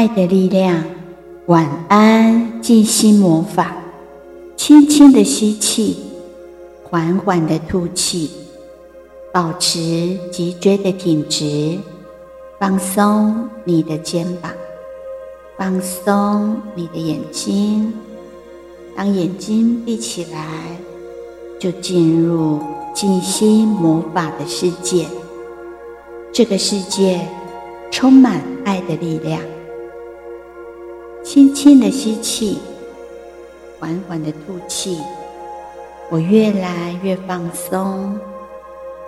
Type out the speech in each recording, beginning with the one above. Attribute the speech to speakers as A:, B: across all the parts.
A: 爱的力量，晚安，静心魔法。轻轻的吸气，缓缓的吐气，保持脊椎的挺直，放松你的肩膀，放松你的眼睛。当眼睛闭起来，就进入静心魔法的世界。这个世界充满爱的力量。轻轻的吸气，缓缓的吐气，我越来越放松。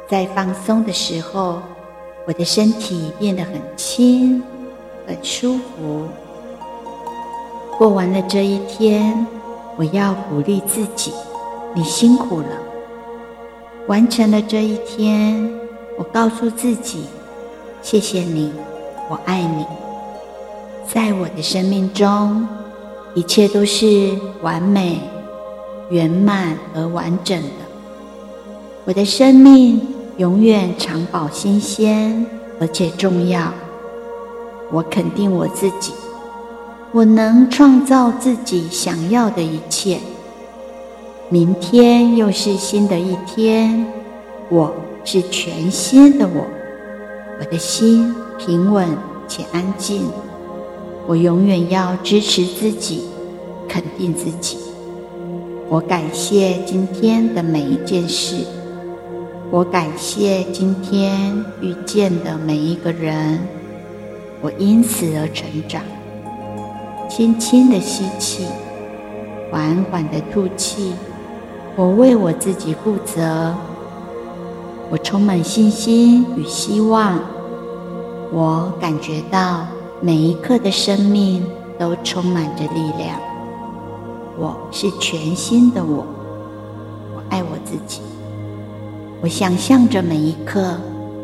A: 在放松的时候，我的身体变得很轻，很舒服。过完了这一天，我要鼓励自己：你辛苦了。完成了这一天，我告诉自己：谢谢你，我爱你。在我的生命中，一切都是完美、圆满而完整的。我的生命永远长保新鲜，而且重要。我肯定我自己，我能创造自己想要的一切。明天又是新的一天，我是全新的我。我的心平稳且安静。我永远要支持自己，肯定自己。我感谢今天的每一件事，我感谢今天遇见的每一个人，我因此而成长。轻轻的吸气，缓缓的吐气。我为我自己负责。我充满信心与希望。我感觉到。每一刻的生命都充满着力量。我是全新的我，我爱我自己。我想象着每一刻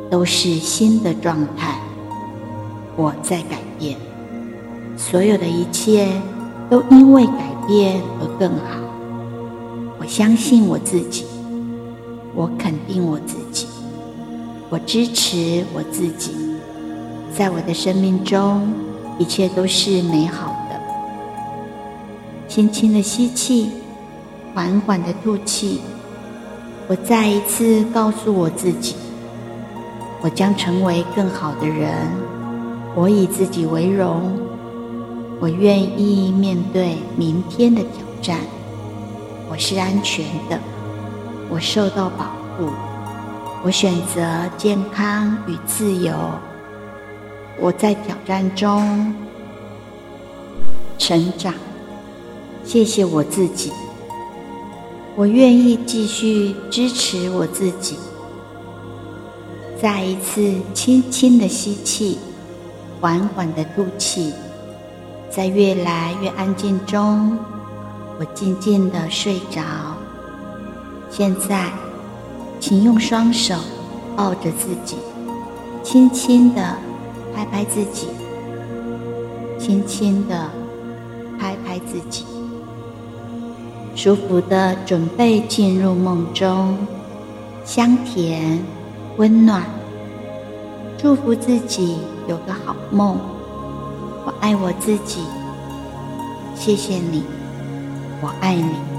A: 都是新的状态。我在改变，所有的一切都因为改变而更好。我相信我自己，我肯定我自己，我支持我自己。在我的生命中，一切都是美好的。轻轻的吸气，缓缓的吐气。我再一次告诉我自己，我将成为更好的人。我以自己为荣。我愿意面对明天的挑战。我是安全的。我受到保护。我选择健康与自由。我在挑战中成长，谢谢我自己。我愿意继续支持我自己。再一次轻轻的吸气，缓缓的吐气，在越来越安静中，我静静的睡着。现在，请用双手抱着自己，轻轻的。拍拍自己，轻轻的拍拍自己，舒服的准备进入梦中，香甜温暖，祝福自己有个好梦。我爱我自己，谢谢你，我爱你。